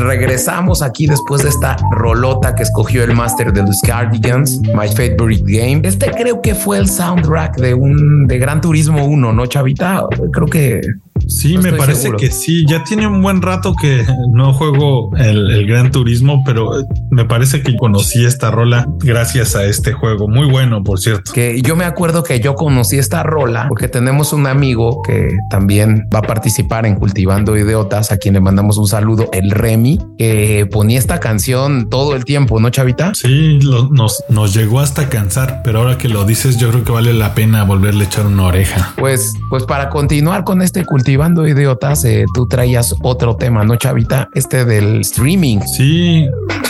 regresamos aquí después de esta rolota que escogió el Master de los Cardigans, My Favorite Game. Este creo que fue el soundtrack de un de Gran Turismo 1, ¿no, Chavita? Creo que Sí, me parece que sí. Ya tiene un buen rato que no juego el, Gran Turismo, pero me parece que conocí esta rola gracias a este juego. Muy bueno, por cierto. Que yo me acuerdo que yo conocí esta rola porque tenemos un amigo que también va a participar en Cultivando Idiotas, a quien le mandamos un saludo, el Remy, que ponía esta canción todo el tiempo, ¿no, Chavita? Sí, nos, nos llegó hasta cansar, pero ahora que lo dices, yo creo que vale la pena volverle a echar una oreja. Pues, pues para continuar con este cultivando idiotas, eh, tú traías otro tema, ¿no, Chavita? Este del streaming. Sí,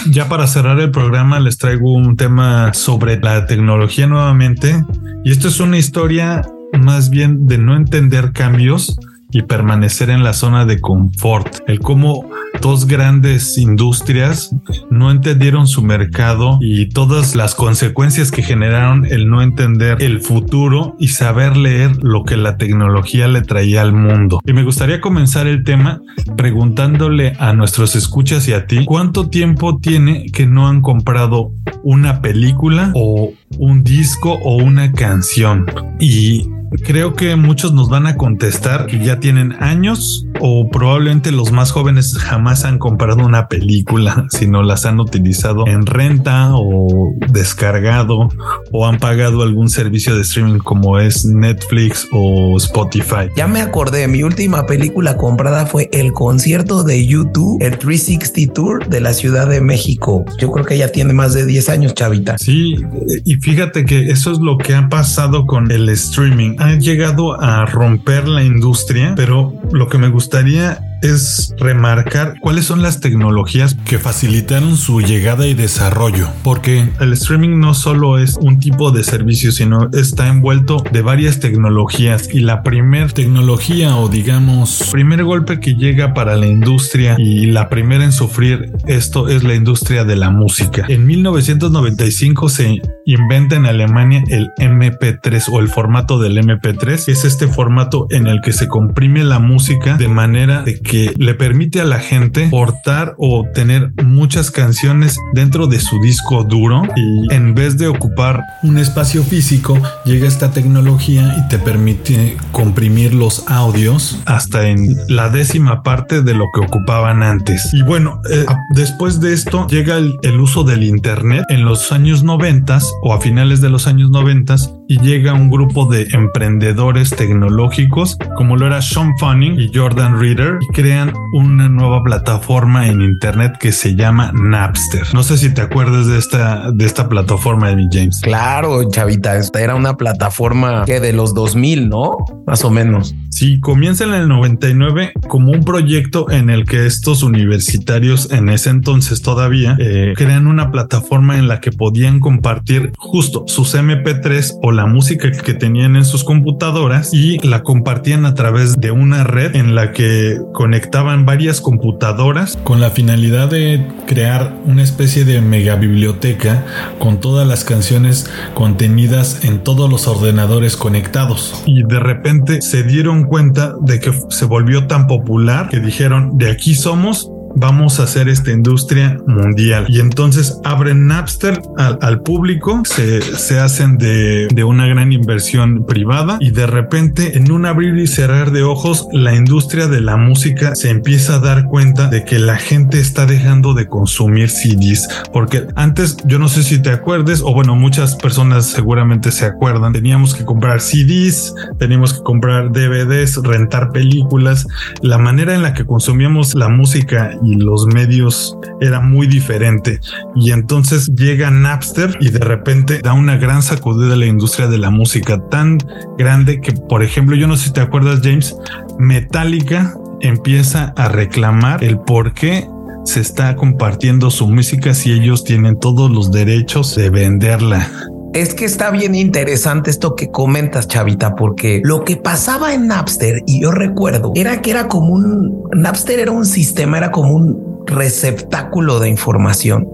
ya para cerrar el programa les traigo un tema sobre la tecnología nuevamente. Y esto es una historia más bien de no entender cambios y permanecer en la zona de confort. El cómo dos grandes industrias no entendieron su mercado y todas las consecuencias que generaron el no entender el futuro y saber leer lo que la tecnología le traía al mundo. Y me gustaría comenzar el tema preguntándole a nuestros escuchas y a ti cuánto tiempo tiene que no han comprado una película o un disco o una canción y creo que muchos nos van a contestar que ya tienen años o probablemente los más jóvenes jamás han comprado una película, sino las han utilizado en renta o descargado o han pagado algún servicio de streaming como es Netflix o Spotify. Ya me acordé, mi última película comprada fue el concierto de YouTube, el 360 Tour de la Ciudad de México. Yo creo que ya tiene más de 10 años, chavita. Sí, y fíjate que eso es lo que ha pasado con el streaming ha llegado a romper la industria, pero lo que me gustaría es remarcar cuáles son las tecnologías que facilitaron su llegada y desarrollo, porque el streaming no solo es un tipo de servicio, sino está envuelto de varias tecnologías y la primer tecnología o digamos primer golpe que llega para la industria y la primera en sufrir esto es la industria de la música. En 1995 se inventa en Alemania el MP3 o el formato del MP3, es este formato en el que se comprime la música de manera de que le permite a la gente portar o tener muchas canciones dentro de su disco duro y en vez de ocupar un espacio físico llega esta tecnología y te permite comprimir los audios hasta en la décima parte de lo que ocupaban antes. Y bueno, eh, después de esto llega el, el, uso del internet en los años 90 o a finales de los años 90 y llega un grupo de emprendedores tecnológicos como lo era Sean Fanning y Jordan Reader y crean una nueva plataforma en internet que se llama Napster. No sé si te acuerdas de esta de esta plataforma mi James. Claro, chavita, esta era una plataforma que de los 2000, ¿no? Más o menos. Sí, comienza en el 99 como un proyecto en el que estos universitarios en ese entonces todavía eh, crean una plataforma en la que podían compartir justo sus MP3 o la música que tenían en sus computadoras y la compartían a través de una red en la que conectaban varias computadoras con la finalidad de crear una especie de mega biblioteca con todas las canciones contenidas en todos los ordenadores conectados. Y de repente se dieron cuenta de que se volvió tan popular que dijeron, de aquí somos, vamos a hacer esta industria mundial. Y entonces abren Napster al, público, se, se hacen de, de, una gran inversión privada y de repente en un abrir y cerrar de ojos la industria de la música se empieza a dar cuenta de que la gente está dejando de consumir CDs. Porque antes yo no sé si te acuerdes o bueno muchas personas seguramente se acuerdan, teníamos que comprar CDs, teníamos que comprar DVDs, rentar películas. La manera en la que consumíamos la música y los medios era muy diferente. Y entonces llega Napster y de repente da una gran sacudida a la industria de la música tan grande que, por ejemplo, yo no sé si te acuerdas, James, Metallica empieza a reclamar el por qué se está compartiendo su música si ellos tienen todos los derechos de venderla. Es que está bien interesante esto que comentas, Chavita, porque lo que pasaba en Napster, y yo recuerdo, era que era como un Napster era un sistema, era como un receptáculo de información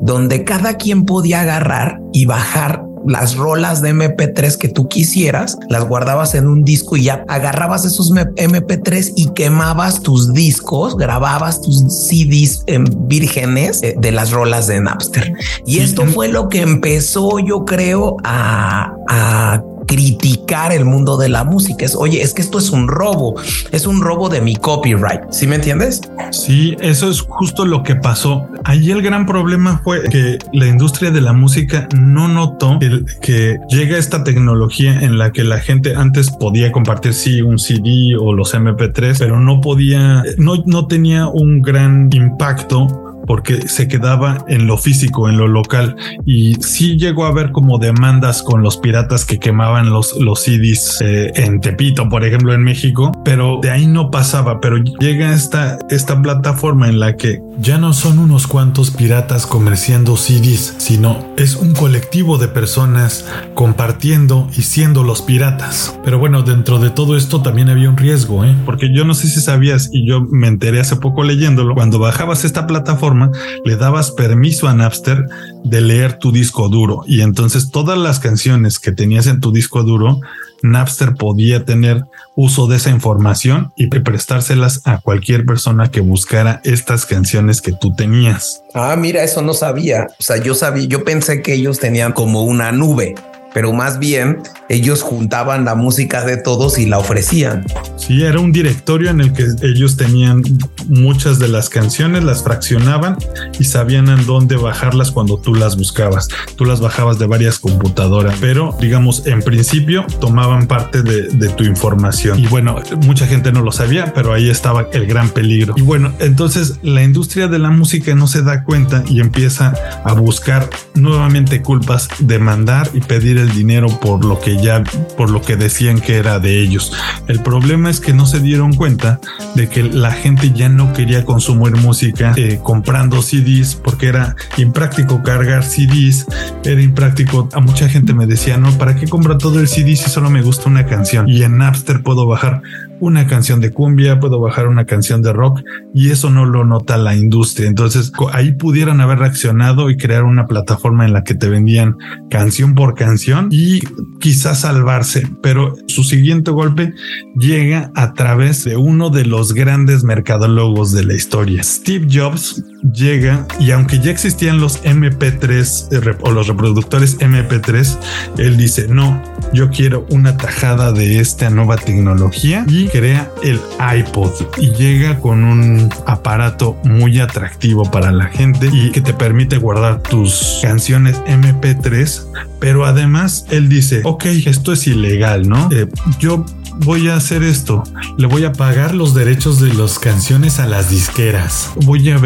donde cada quien podía agarrar y bajar las rolas de MP3 que tú quisieras, las guardabas en un disco y ya agarrabas esos MP3 y quemabas tus discos, grababas tus CDs en vírgenes eh, de las rolas de Napster. Y esto fue lo que empezó, yo creo, a, a criticar el mundo de la música. Es, oye, es que esto es un robo, es un robo de mi copyright. ¿Sí me entiendes? Sí, eso es justo lo que pasó. Allí el gran problema fue que la industria de la música no notó que llega esta tecnología en la que la gente antes podía compartir sí un CD o los MP3, pero no podía, no, no tenía un gran impacto porque se quedaba en lo físico, en lo local. Y sí llegó a haber como demandas con los piratas que quemaban los, los CDs eh, en Tepito, por ejemplo, en México, pero de ahí no pasaba. Pero llega esta, esta plataforma en la que ya no son unos cuantos piratas comerciando CDs, sino es un colectivo de personas compartiendo y siendo los piratas. Pero bueno, dentro de todo esto también había un riesgo, ¿eh? porque yo no sé si sabías y yo me enteré hace poco leyéndolo, cuando bajabas esta plataforma, le dabas permiso a Napster de leer tu disco duro y entonces todas las canciones que tenías en tu disco duro, Napster podía tener uso de esa información y prestárselas a cualquier persona que buscara estas canciones que tú tenías. Ah, mira, eso no sabía. O sea, yo sabía, yo pensé que ellos tenían como una nube pero más bien ellos juntaban la música de todos y la ofrecían. Sí, era un directorio en el que ellos tenían muchas de las canciones, las fraccionaban y sabían en dónde bajarlas cuando tú las buscabas. Tú las bajabas de varias computadoras, pero digamos, en principio tomaban parte de, de tu información. Y bueno, mucha gente no lo sabía, pero ahí estaba el gran peligro. Y bueno, entonces la industria de la música no se da cuenta y empieza a buscar nuevamente culpas, demandar y pedir el dinero por lo que ya, por lo que decían que era de ellos. El problema es que no se dieron cuenta de que la gente ya no quería consumir música eh, comprando CDs porque era impráctico cargar CDs, era impráctico. A mucha gente me decía, no, ¿para qué compra todo el CD si solo me gusta una canción? Y en Napster puedo bajar una canción de cumbia, puedo bajar una canción de rock y eso no lo nota la industria. Entonces ahí pudieran haber reaccionado y crear una plataforma en la que te vendían canción por canción y quizás salvarse, pero su siguiente golpe llega a través de uno de los grandes mercadólogos de la historia. Steve Jobs llega y aunque ya existían los MP3 eh, o los reproductores MP3, él dice, no, yo quiero una tajada de esta nueva tecnología y crea el iPod y llega con un aparato muy atractivo para la gente y que te permite guardar tus canciones MP3, pero además él dice, ok, esto es ilegal, ¿no? Eh, yo voy a hacer esto. Le voy a pagar los derechos de las canciones a las disqueras. Voy a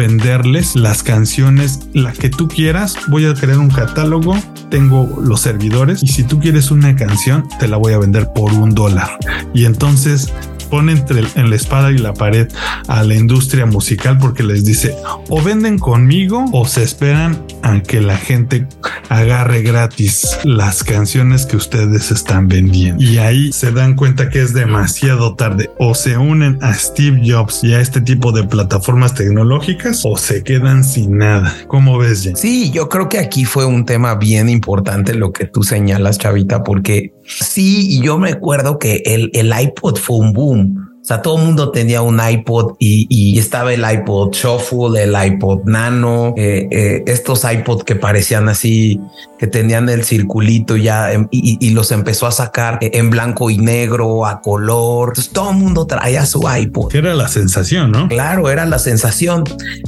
las canciones, la que tú quieras. Voy a crear un catálogo. Tengo los servidores y si tú quieres una canción, te la voy a vender por un dólar. Y entonces pone entre en la espada y la pared a la industria musical porque les dice o venden conmigo o se esperan a que la gente agarre gratis las canciones que ustedes están vendiendo. Y ahí se dan cuenta que es demasiado tarde. O se unen a Steve Jobs y a este tipo de plataformas tecnológicas o se quedan sin nada. ¿Cómo ves, Jen? Sí, yo creo que aquí fue un tema bien importante lo que tú señalas, Chavita, porque sí, yo me acuerdo que el, el iPod fue un boom. O sea, todo el mundo tenía un iPod y, estaba el iPod Shuffle, el iPod Nano, eh, eh, estos iPod que parecían así, que tenían el circulito ya y, los empezó a sacar en blanco y negro, a color. Entonces, todo el mundo traía su iPod. Era la sensación, ¿no? Claro, era la sensación.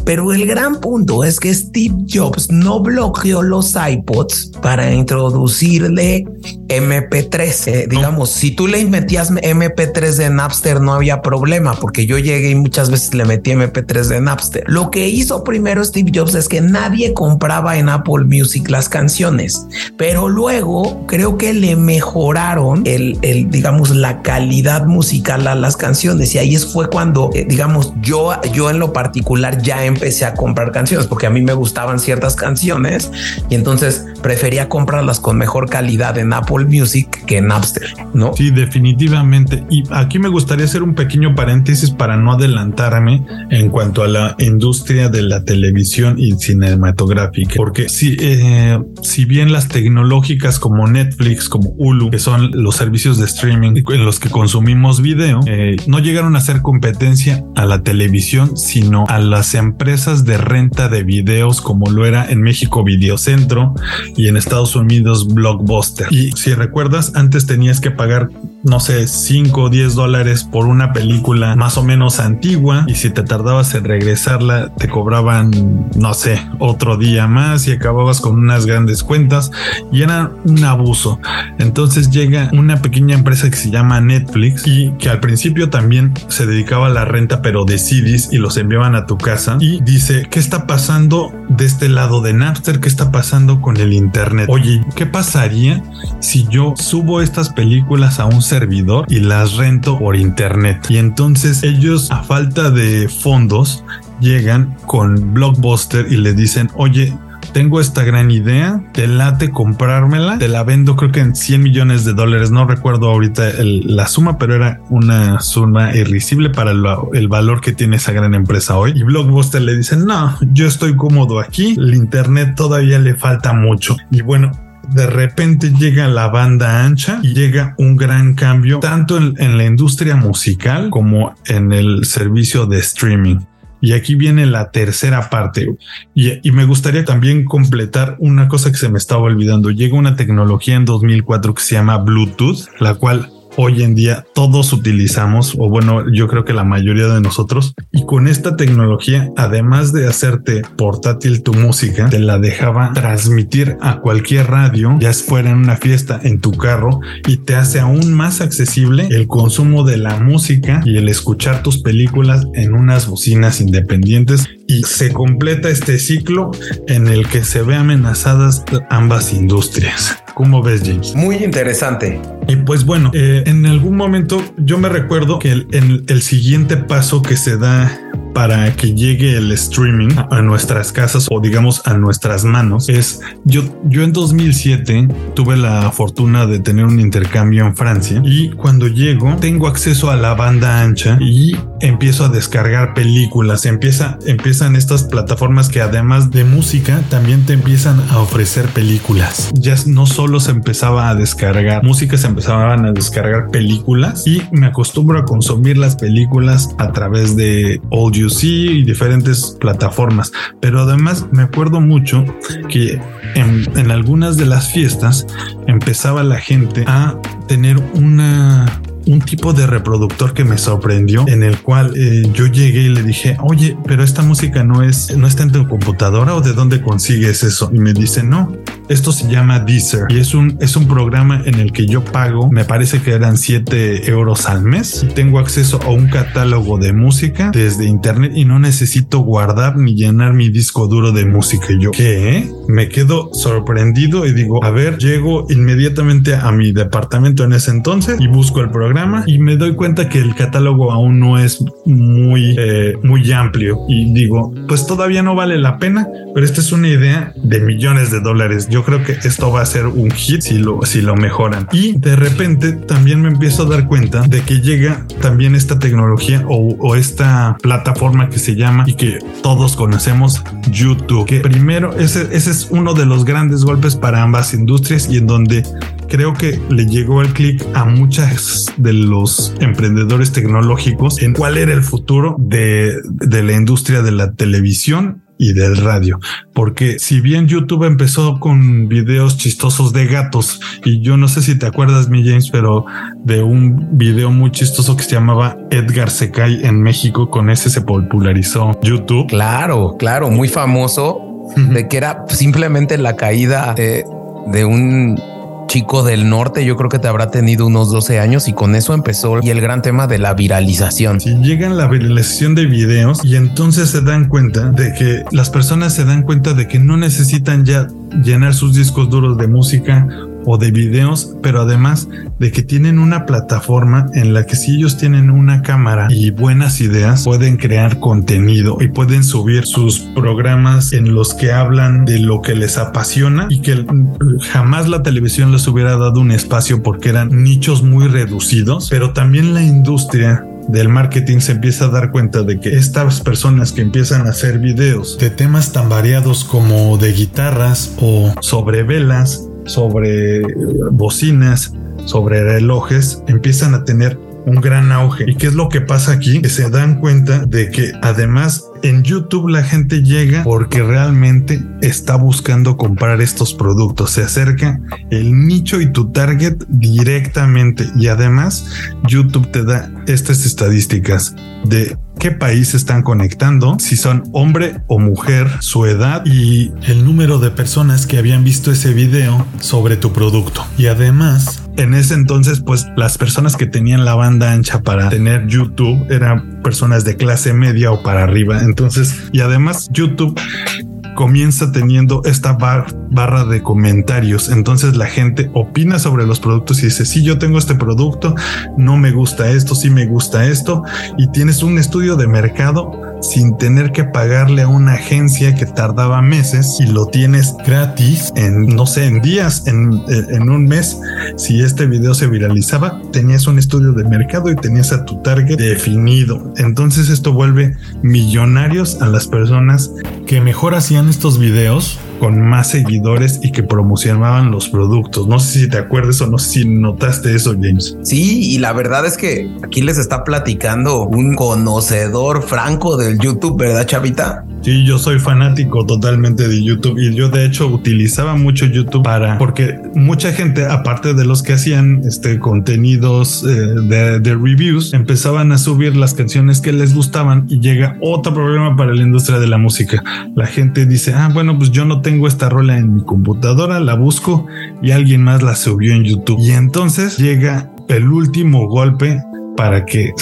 Pero el gran punto es que Steve Jobs no bloqueó los iPods para introducirle MP3. Eh, digamos, si tú le metías MP3 de Napster, no había problema porque yo llegué y muchas veces le metí MP3 de Napster. Lo que hizo primero Steve Jobs es que nadie compraba en Apple Music las canciones, pero luego creo que le mejoraron el, el digamos, la calidad musical a las canciones y ahí fue cuando, eh, digamos, yo, yo en lo particular ya empecé a comprar canciones porque a mí me gustaban ciertas canciones y entonces prefería comprarlas con mejor calidad en Apple Music que en Napster, ¿no? Sí, definitivamente. Y aquí me gustaría hacer un pequeño paréntesis para no adelantarme en cuanto a la industria de la televisión y cinematográfica, porque si, eh, si bien las tecnológicas como Netflix, como Hulu, que son los servicios de streaming en los que consumimos video, eh, no llegaron a hacer competencia a la televisión, sino a las empresas de renta de videos como lo era en México Videocentro y en Estados Unidos Blockbuster. Y si recuerdas, antes tenías que pagar, no sé, 5 o 10 dólares por una película más o menos antigua. Y si te tardabas en regresarla te cobraban, no sé, otro día más y acababas con unas grandes cuentas. Y era un abuso. Entonces llega una pequeña empresa que se llama Netflix y que al principio también se dedicaba a la renta pero de CDs y los enviaban a tu casa. Y dice, ¿qué está pasando de este lado de Napster? ¿Qué está pasando con el Internet? Oye, ¿qué pasaría si yo subo estas películas a un servidor y las rento por Internet? Y entonces ellos a falta de fondos llegan con Blockbuster y le dicen, oye, tengo esta gran idea, te late comprármela, te la vendo creo que en 100 millones de dólares, no recuerdo ahorita la suma, pero era una suma irrisible para el valor que tiene esa gran empresa hoy. Y Blockbuster le dice, no, yo estoy cómodo aquí, el Internet todavía le falta mucho. Y bueno, de repente llega la banda ancha y llega un gran cambio tanto en, la industria musical como en el servicio de streaming. Y aquí viene la tercera parte. Y, me gustaría también completar una cosa que se me estaba olvidando. Llega una tecnología en 2004 que se llama Bluetooth, la cual hoy en día todos utilizamos, o bueno, yo creo que la mayoría de nosotros. Y con esta tecnología, además de hacerte portátil tu música, te la dejaba transmitir a cualquier radio, ya fuera en una fiesta, en tu carro, y te hace aún más accesible el consumo de la música y el escuchar tus películas en unas bocinas independientes. Y se completa este ciclo en el que se ve amenazadas ambas industrias. ¿Cómo ves, James? Muy interesante. Y pues bueno, eh, en algún momento yo me recuerdo que el, el siguiente paso que se da para que llegue el streaming a nuestras casas o digamos a nuestras manos es yo yo en 2007 tuve la fortuna de tener un intercambio en Francia y cuando llego tengo acceso a la banda ancha y empiezo a descargar películas empieza empiezan estas plataformas que además de música también te empiezan a ofrecer películas ya no solo se empezaba a descargar música se empezaban a descargar películas y me acostumbro a consumir las películas a través de audio sí y diferentes plataformas. Pero además me acuerdo mucho que en, en algunas de las fiestas empezaba la gente a tener una un tipo de reproductor que me sorprendió en el cual eh, yo llegué y le dije, oye, pero esta música no es, no está en tu computadora o de dónde consigues eso? Y me dice, no, esto se llama Deezer y es un, es un programa en el que yo pago, me parece que eran 7 euros al mes tengo acceso a un catálogo de música desde internet y no necesito guardar ni llenar mi disco duro de música. Y yo, ¿qué? Me quedo sorprendido y digo, a ver, llego inmediatamente a mi departamento en ese entonces y busco el programa y me doy cuenta que el catálogo aún no es muy, eh, muy amplio y digo, pues todavía no vale la pena, pero esta es una idea de millones de dólares. Yo creo que esto va a ser un hit si lo, si lo mejoran. Y de repente también me empiezo a dar cuenta de que llega también esta tecnología o, o esta plataforma que se llama y que todos conocemos YouTube. Que primero ese, ese es uno de los grandes golpes para ambas industrias y en donde creo que le llegó el clic a muchas de los emprendedores tecnológicos en cuál era el futuro de, de la industria de la televisión y del radio. Porque si bien YouTube empezó con videos chistosos de gatos, y yo no sé si te acuerdas, mi James, pero de un video muy chistoso que se llamaba Edgar se cae en México, con ese se popularizó YouTube. Claro, claro, muy famoso, de que era simplemente la caída de, de un chico del norte, yo creo que te habrá tenido unos 12 años y con eso empezó y el gran tema de la viralización. Si llegan la viralización de videos y entonces se dan cuenta de que las personas se dan cuenta de que no necesitan ya llenar sus discos duros de música o de videos, pero además de que tienen una plataforma en la que si ellos tienen una cámara y buenas ideas, pueden crear contenido y pueden subir sus programas en los que hablan de lo que les apasiona y que jamás la televisión les hubiera dado un espacio porque eran nichos muy reducidos, pero también la industria del marketing se empieza a dar cuenta de que estas personas que empiezan a hacer videos de temas tan variados como de guitarras o sobre velas, sobre bocinas, sobre relojes, empiezan a tener un gran auge. ¿Y qué es lo que pasa aquí? Que se dan cuenta de que además en YouTube la gente llega porque realmente está buscando comprar estos productos. Se acerca el nicho y tu target directamente. Y además YouTube te da estas estadísticas de qué país están conectando, si son hombre o mujer, su edad y el número de personas que habían visto ese video sobre tu producto. Y además, en ese entonces, pues las personas que tenían la banda ancha para tener YouTube eran personas de clase media o para arriba. Entonces, y además YouTube comienza teniendo esta barra de comentarios. Entonces la gente opina sobre los productos y dice, sí, yo tengo este producto, no me gusta esto, sí me gusta esto. Y tienes un estudio de mercado sin tener que pagarle a una agencia que tardaba meses y lo tienes gratis en, no sé, en días, en, en un mes. Si este video se viralizaba, tenías un estudio de mercado y tenías a tu target definido. Entonces esto vuelve millonarios a las personas que mejor hacían estos videos con más seguidores y que promocionaban los productos. No sé si te acuerdas o no sé si notaste eso, James. Sí, y la verdad es que aquí les está platicando un conocedor franco del YouTube, ¿verdad, Chavita? Sí, yo soy fanático totalmente de YouTube y yo de hecho utilizaba mucho YouTube para porque mucha gente, aparte de los que hacían este contenidos eh, de, de reviews, empezaban a subir las canciones que les gustaban y llega otro problema para la industria de la música. La gente dice, ah, bueno, pues yo no tengo esta rola en mi computadora, la busco y alguien más la subió en YouTube. Y entonces llega el último golpe para que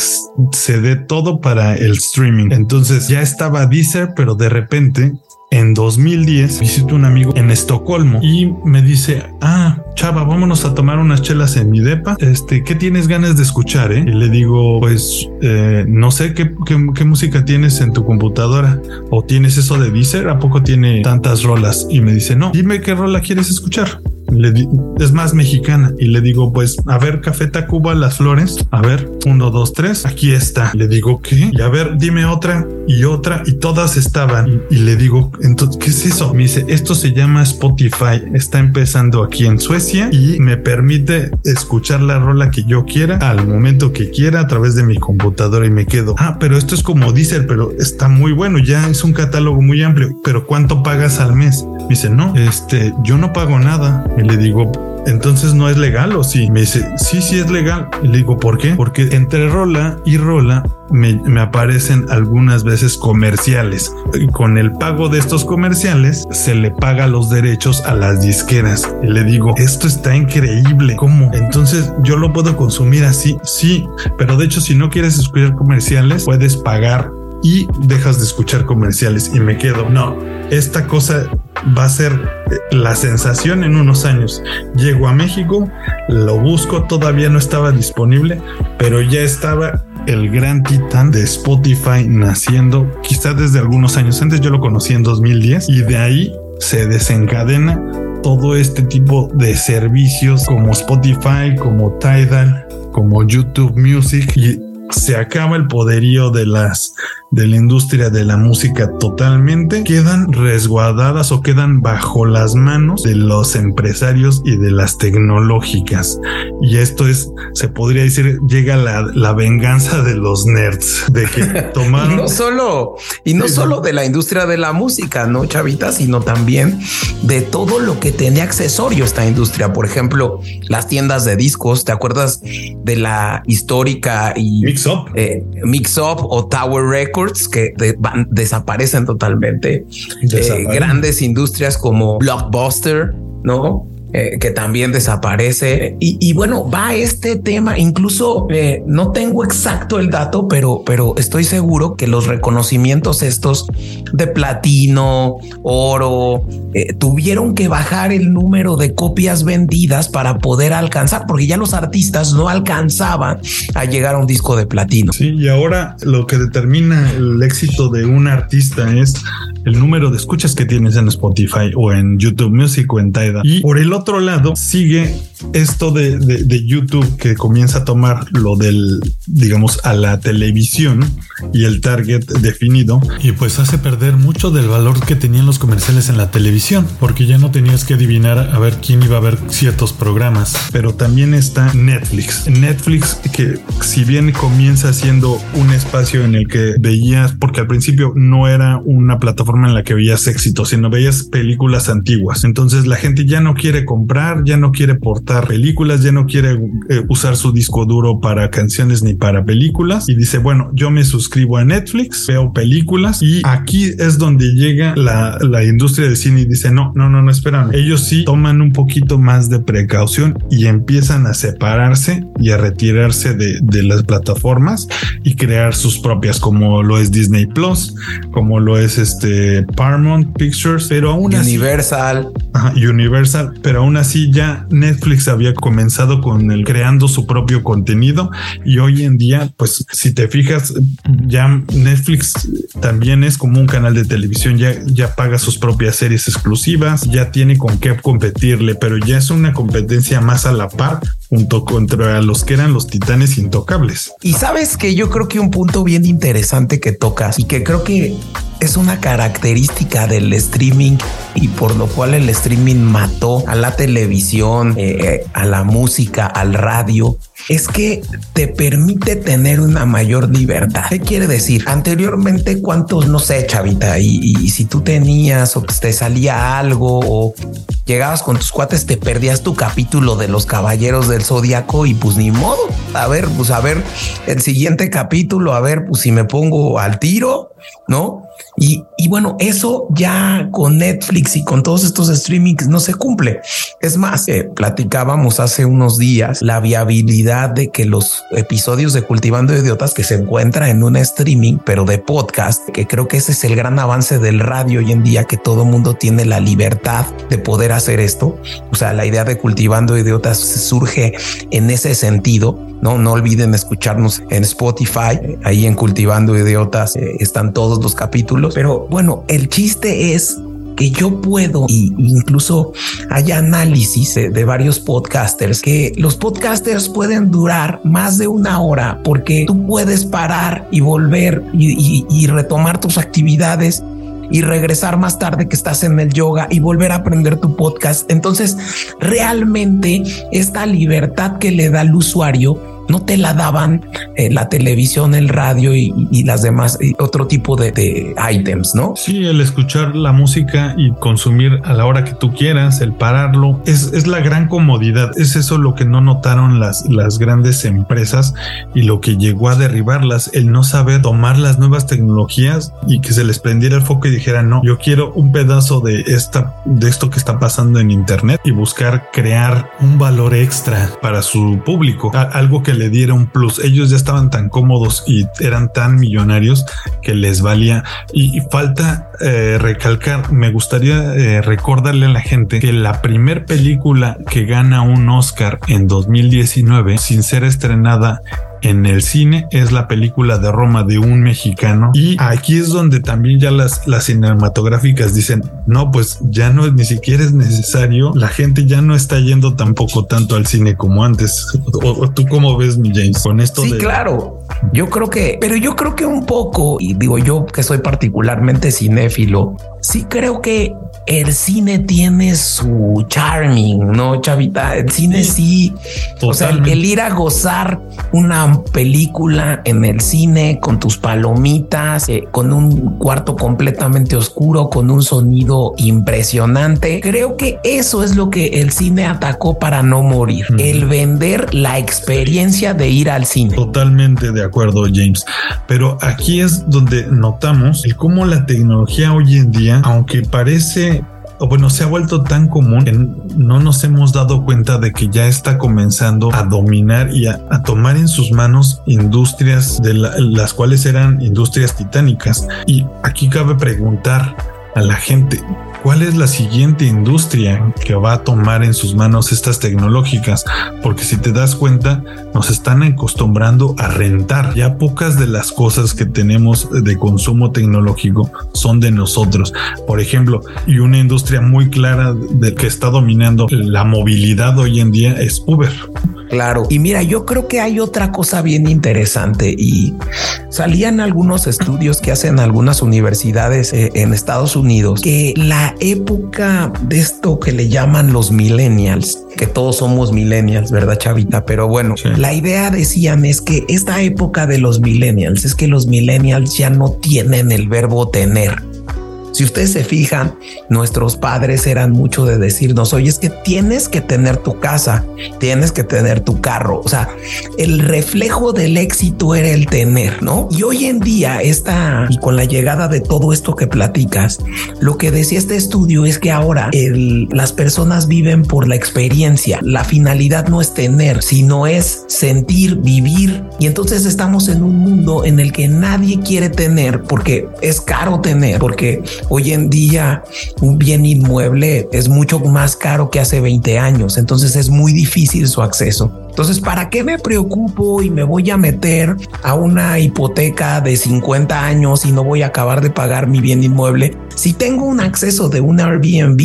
se dé todo para el streaming. Entonces ya estaba Deezer, pero de repente en 2010 visito un amigo en Estocolmo y me dice, ah, chava, vámonos a tomar unas chelas en mi depa. Este, ¿qué tienes ganas de escuchar? Eh? Y le digo, pues, eh, no sé ¿qué, qué, música tienes en tu computadora o tienes eso de Deezer. ¿A poco tiene tantas rolas? Y me dice, no, dime qué rola quieres escuchar. Le es más mexicana y le digo, pues, a ver, Café Tacuba, Las Flores, a ver, uno, dos, tres, aquí está. Le digo, ¿qué? Y a ver, dime otra y otra y todas estaban. Y, le digo, entonces, ¿qué es eso? Me dice, esto se llama Spotify, está empezando aquí en Suecia y me permite escuchar la rola que yo quiera al momento que quiera a través de mi computadora y me quedo, ah, pero esto es como Deezer, pero está muy bueno, ya es un catálogo muy amplio, pero ¿cuánto pagas al mes? Me dice, no, este, yo no pago nada. Y le digo, entonces no es legal o sí? Me dice, sí, sí es legal. Y le digo, ¿por qué? Porque entre rola y rola me, me, aparecen algunas veces comerciales. Con el pago de estos comerciales se le paga los derechos a las disqueras. Y le digo, esto está increíble. ¿Cómo? Entonces yo lo puedo consumir así. Sí, pero de hecho si no quieres escuchar comerciales, puedes pagar y dejas de escuchar comerciales y me quedo, no, esta cosa va a ser eh, la sensación en unos años. Llego a México, lo busco, todavía no estaba disponible, pero ya estaba el gran titán de Spotify naciendo, quizá desde algunos años antes, yo lo conocí en 2010 y de ahí se desencadena todo este tipo de servicios como Spotify, como Tidal, como YouTube Music se acaba el poderío de las de la industria de la música totalmente, quedan resguardadas o quedan bajo las manos de los empresarios y de las tecnológicas. Y esto es, se podría decir, llega la, la venganza de los nerds, de que tomaron... y no solo, y no solo de la industria de la música, ¿no, Chavita? Sino también de todo lo que tenía accesorio esta industria. Por ejemplo, las tiendas de discos, ¿te acuerdas de la histórica y... Mix Up. Eh, Mix Up o Tower Records que desaparecen totalmente. Eh, grandes industrias como Blockbuster, ¿no? eh, que también desaparece. Y, bueno, va este tema, incluso eh, no tengo exacto el dato, pero, pero estoy seguro que los reconocimientos estos de platino, oro, eh, tuvieron que bajar el número de copias vendidas para poder alcanzar, porque ya los artistas no alcanzaban a llegar a un disco de platino. Sí, y ahora lo que determina el éxito de un artista es el número de escuchas que tienes en Spotify o en YouTube Music o en Tidal. Y por el otro lado sigue esto de, de, YouTube que comienza a tomar lo del, digamos, a la televisión y el target definido y pues hace perder mucho del valor que tenían los comerciales en la televisión porque ya no tenías que adivinar a ver quién iba a ver ciertos programas. Pero también está Netflix. Netflix que si bien comienza siendo un espacio en el que veías, porque al principio no era una plataforma en la que veías éxito, sino veías películas antiguas. Entonces la gente ya no quiere comprar, ya no quiere portar películas, ya no quiere eh, usar su disco duro para canciones ni para películas y dice, bueno, yo me suscribo a Netflix, veo películas y aquí es donde llega la, la industria del cine y dice, no, no, no, no, espérame. Ellos sí toman un poquito más de precaución y empiezan a separarse y a retirarse de, de las plataformas y crear sus propias, como lo es Disney Plus, como lo es este Paramount Pictures, pero aún Universal. así. Universal, pero aún así ya Netflix había comenzado con el creando su propio contenido y hoy en día, pues si te fijas, ya Netflix también es como un canal de televisión, ya, ya paga sus propias series exclusivas, ya tiene con qué competirle, pero ya es una competencia más a la par junto contra los que eran los titanes intocables. Y sabes que yo creo que un punto bien interesante que tocas y que creo que es una característica del streaming y por lo cual el streaming mató a la televisión, eh, a la música, al radio, es que te permite tener una mayor libertad. ¿Qué quiere decir? Anteriormente, ¿cuántos, no sé, chavita? Y, si tú tenías o te salía algo o llegabas con tus cuates, te perdías tu capítulo de los caballeros del zodiaco y pues ni modo. A ver, pues a ver el siguiente capítulo, a ver, pues si me pongo al tiro, ¿no? Y, bueno, eso ya con Netflix y con todos estos streamings no se cumple. Es más, eh, platicábamos hace unos días la viabilidad de que los episodios de Cultivando Idiotas que se encuentra en un streaming, pero de podcast, que creo que ese es el gran avance del radio hoy en día, que todo mundo tiene la libertad de poder hacer esto. O sea, la idea de Cultivando Idiotas surge en ese sentido. No, no olviden escucharnos en Spotify, ahí en Cultivando Idiotas eh, están todos los capítulos pero bueno, el chiste es que yo puedo y incluso hay análisis de varios podcasters que los podcasters pueden durar más de una hora porque tú puedes parar y volver y, retomar tus actividades y regresar más tarde que estás en el yoga y volver a aprender tu podcast. Entonces, realmente esta libertad que le da al usuario no te la daban eh, la televisión, el radio y, las demás, y otro tipo de, items, ¿no? Sí, el escuchar la música y consumir a la hora que tú quieras, el pararlo, es, es la gran comodidad. Es eso lo que no notaron las, las grandes empresas y lo que llegó a derribarlas, el no saber tomar las nuevas tecnologías y que se les prendiera el foco y dijeran, no, yo quiero un pedazo de esta, de esto que está pasando en Internet y buscar crear un valor extra para su público, algo que le diera un plus. Ellos ya estaban tan cómodos y eran tan millonarios que les valía. Y, falta eh, recalcar, me gustaría eh, recordarle a la gente que la primer película que gana un Oscar en 2019 sin ser estrenada en el cine es la película de Roma de un mexicano. Y aquí es donde también ya las, las cinematográficas dicen no pues ya no ni siquiera es necesario. La gente ya no está yendo tampoco tanto al cine como antes. O, tú cómo ves mi James con esto sí claro yo creo que pero yo creo que un poco y digo yo que soy particularmente cinéfilo sí creo que el cine tiene su charming, ¿no, Chavita? El cine sí. O sea, el, ir a gozar una película en el cine con tus palomitas, eh, con un cuarto completamente oscuro, con un sonido impresionante. Creo que eso es lo que el cine atacó para no morir. El vender la experiencia de ir al cine. Totalmente de acuerdo, James. Pero aquí es donde notamos el cómo la tecnología hoy en día, aunque parece o bueno, se ha vuelto tan común que no nos hemos dado cuenta de que ya está comenzando a dominar y a, tomar en sus manos industrias de las cuales eran industrias titánicas. Y aquí cabe preguntar a la gente, ¿Cuál es la siguiente industria que va a tomar en sus manos estas tecnológicas? Porque si te das cuenta, nos están acostumbrando a rentar. Ya pocas de las cosas que tenemos de consumo tecnológico son de nosotros. Por ejemplo, y una industria muy clara de que está dominando la movilidad hoy en día es Uber. Claro. Y mira, yo creo que hay otra cosa bien interesante y salían algunos estudios que hacen algunas universidades eh, en Estados Unidos que la época de esto que le llaman los millennials, que todos somos millennials, ¿verdad, Chavita? Pero bueno, la idea decían es que esta época de los millennials es que los millennials ya no tienen el verbo tener si ustedes se fijan, nuestros padres eran mucho de decirnos, oye, es que tienes que tener tu casa, tienes que tener tu carro. O sea, el reflejo del éxito era el tener, ¿no? Y hoy en día está, y con la llegada de todo esto que platicas, lo que decía este estudio es que ahora las personas viven por la experiencia. La finalidad no es tener, sino es sentir, vivir. Y entonces estamos en un mundo en el que nadie quiere tener porque es caro tener, porque Hoy en día un bien inmueble es mucho más caro que hace 20 años, entonces es muy difícil su acceso. Entonces, ¿para qué me preocupo y me voy a meter a una hipoteca de 50 años y no voy a acabar de pagar mi bien inmueble? Si tengo un acceso de un Airbnb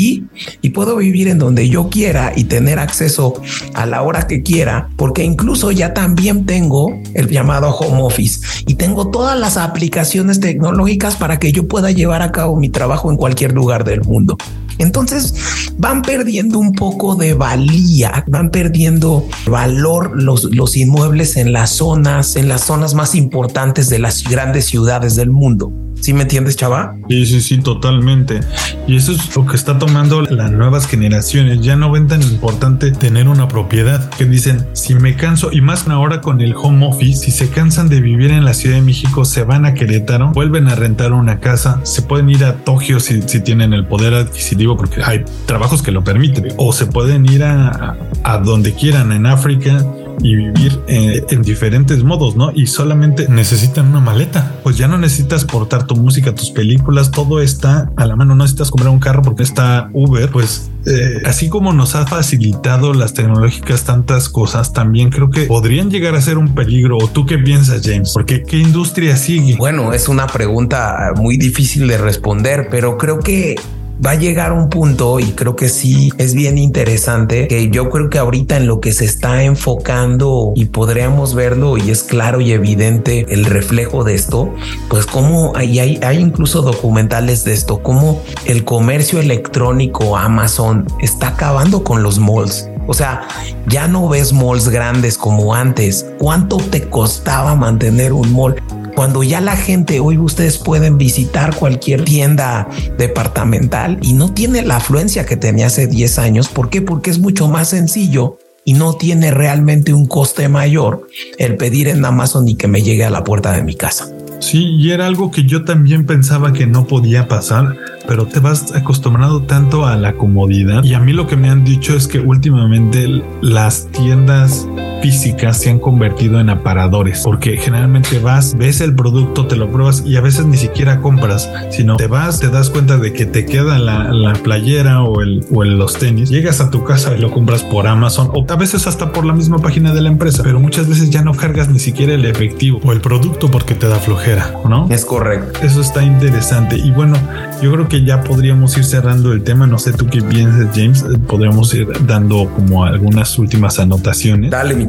y puedo vivir en donde yo quiera y tener acceso a la hora que quiera, porque incluso ya también tengo el llamado home office y tengo todas las aplicaciones tecnológicas para que yo pueda llevar a cabo mi trabajo en cualquier lugar del mundo. Entonces van perdiendo un poco de valía, van perdiendo valor los, los inmuebles en las zonas, en las zonas más importantes de las grandes ciudades del mundo. ¿Sí me entiendes, chava? Sí, sí, sí, totalmente. Y eso es lo que está tomando las nuevas generaciones. Ya no ven tan importante tener una propiedad. Que dicen, si me canso, y más ahora con el home office, si se cansan de vivir en la Ciudad de México, se van a Querétaro, vuelven a rentar una casa, se pueden ir a Tokio si, si tienen el poder adquisitivo, porque hay trabajos que lo permiten, o se pueden ir a, a donde quieran en África y vivir eh, en, diferentes modos, ¿no? Y solamente necesitan una maleta. Pues ya no necesitas portar tu música, tus películas, todo está a la mano. No necesitas comprar un carro porque está Uber. Pues eh, así como nos ha facilitado las tecnológicas tantas cosas, también creo que podrían llegar a ser un peligro. ¿O tú qué piensas, James? Porque qué industria sigue? Bueno, es una pregunta muy difícil de responder, pero creo que va a llegar un punto y creo que sí es bien interesante que yo creo que ahorita en lo que se está enfocando y podríamos verlo y es claro y evidente el reflejo de esto, pues como hay, hay, hay incluso documentales de esto, como el comercio electrónico Amazon está acabando con los malls. O sea, ya no ves malls grandes como antes. ¿Cuánto te costaba mantener un mall? Cuando ya la gente, hoy ustedes pueden visitar cualquier tienda departamental y no tiene la afluencia que tenía hace 10 años. ¿Por qué? Porque es mucho más sencillo y no tiene realmente un coste mayor el pedir en Amazon y que me llegue a la puerta de mi casa. Sí, y era algo que yo también pensaba que no podía pasar, pero te vas acostumbrado tanto a la comodidad. Y a mí lo que me han dicho es que últimamente las tiendas físicas se han convertido en aparadores, porque generalmente vas, ves el producto, te lo pruebas y a veces ni siquiera compras, sino te vas, te das cuenta de que te queda la, playera o, el, o los tenis, llegas a tu casa y lo compras por Amazon o a veces hasta por la misma página de la empresa, pero muchas veces ya no cargas ni siquiera el efectivo o el producto porque te da flojera, ¿no? Es correcto. Eso está interesante y bueno, yo creo que ya podríamos ir cerrando el tema, no sé tú qué piensas James, podríamos ir dando como algunas últimas anotaciones. Dale mi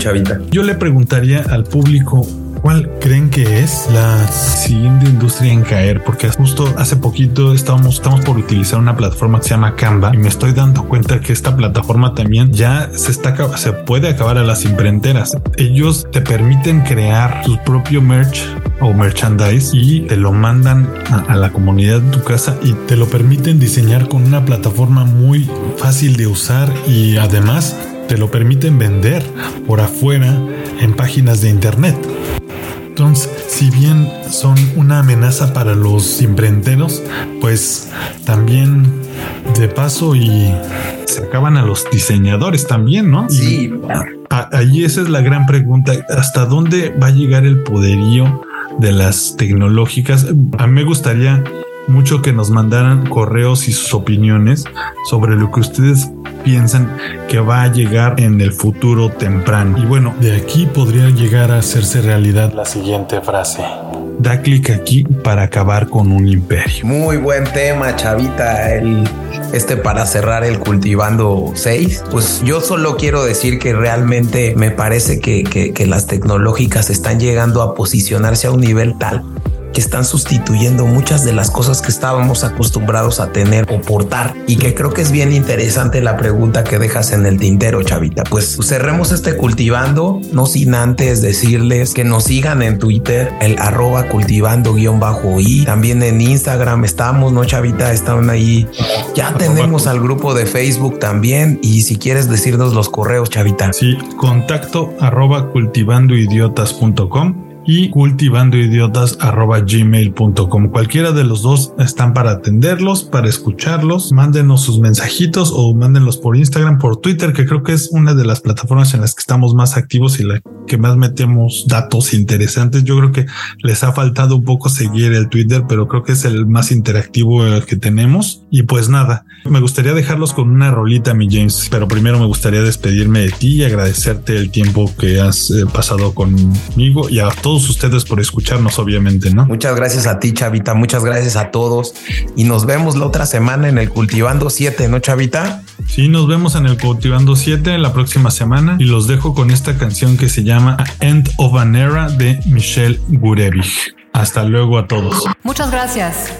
Yo le preguntaría al público ¿Cuál creen que es la siguiente industria en caer? Porque justo hace poquito estamos, estamos por utilizar una plataforma que se llama Canva y me estoy dando cuenta que esta plataforma también ya se está se puede acabar a las imprenteras. Ellos te permiten crear tu propio merch o merchandise y te lo mandan a la comunidad de tu casa y te lo permiten diseñar con una plataforma muy fácil de usar y además te lo permiten vender por afuera en páginas de internet. Entonces, si bien son una amenaza para los imprenteros, pues también de paso y se acaban a los diseñadores también, ¿no? Sí. ahí esa es la gran pregunta. ¿Hasta dónde va a llegar el poderío de las tecnológicas? A mí me gustaría mucho que nos mandaran correos y sus opiniones sobre lo que ustedes piensan que va a llegar en el futuro temprano. Y bueno, de aquí podría llegar a hacerse realidad la siguiente frase. Da clic aquí para acabar con un imperio. Muy buen tema, Chavita. El, este para cerrar el cultivando 6. Pues yo solo quiero decir que realmente me parece que, que las tecnológicas están llegando a posicionarse a un nivel tal que están sustituyendo muchas de las cosas que estábamos acostumbrados a tener o portar y que creo que es bien interesante la pregunta que dejas en el tintero, Chavita. Pues cerremos este cultivando, no sin antes decirles que nos sigan en Twitter, el arroba cultivando guion bajo y también en Instagram estamos, ¿no, Chavita? Están ahí. Ya tenemos al grupo de Facebook también y si quieres decirnos los correos, Chavita. Sí, contacto arroba cultivandoidiotas.com y cultivandoidiotas.gmail.com. Cualquiera de los dos están para atenderlos, para escucharlos. Mándenos sus mensajitos o mándenlos por Instagram, por Twitter, que creo que es una de las plataformas en las que estamos más activos y la que más metemos datos interesantes. Yo creo que les ha faltado un poco seguir el Twitter, pero creo que es el más interactivo que tenemos. Y pues nada, me gustaría dejarlos con una rolita, mi James, pero primero me gustaría despedirme de ti y agradecerte el tiempo que has eh, pasado conmigo y a todos todos ustedes por escucharnos, obviamente, ¿no? Muchas gracias a ti, Chavita. Muchas gracias a todos. Y nos vemos la otra semana en el Cultivando 7, ¿no, Chavita? Sí, nos vemos en el Cultivando 7 la próxima semana y los dejo con esta canción que se llama End of an Era de Michelle Gurevich. Hasta luego a todos. Muchas gracias.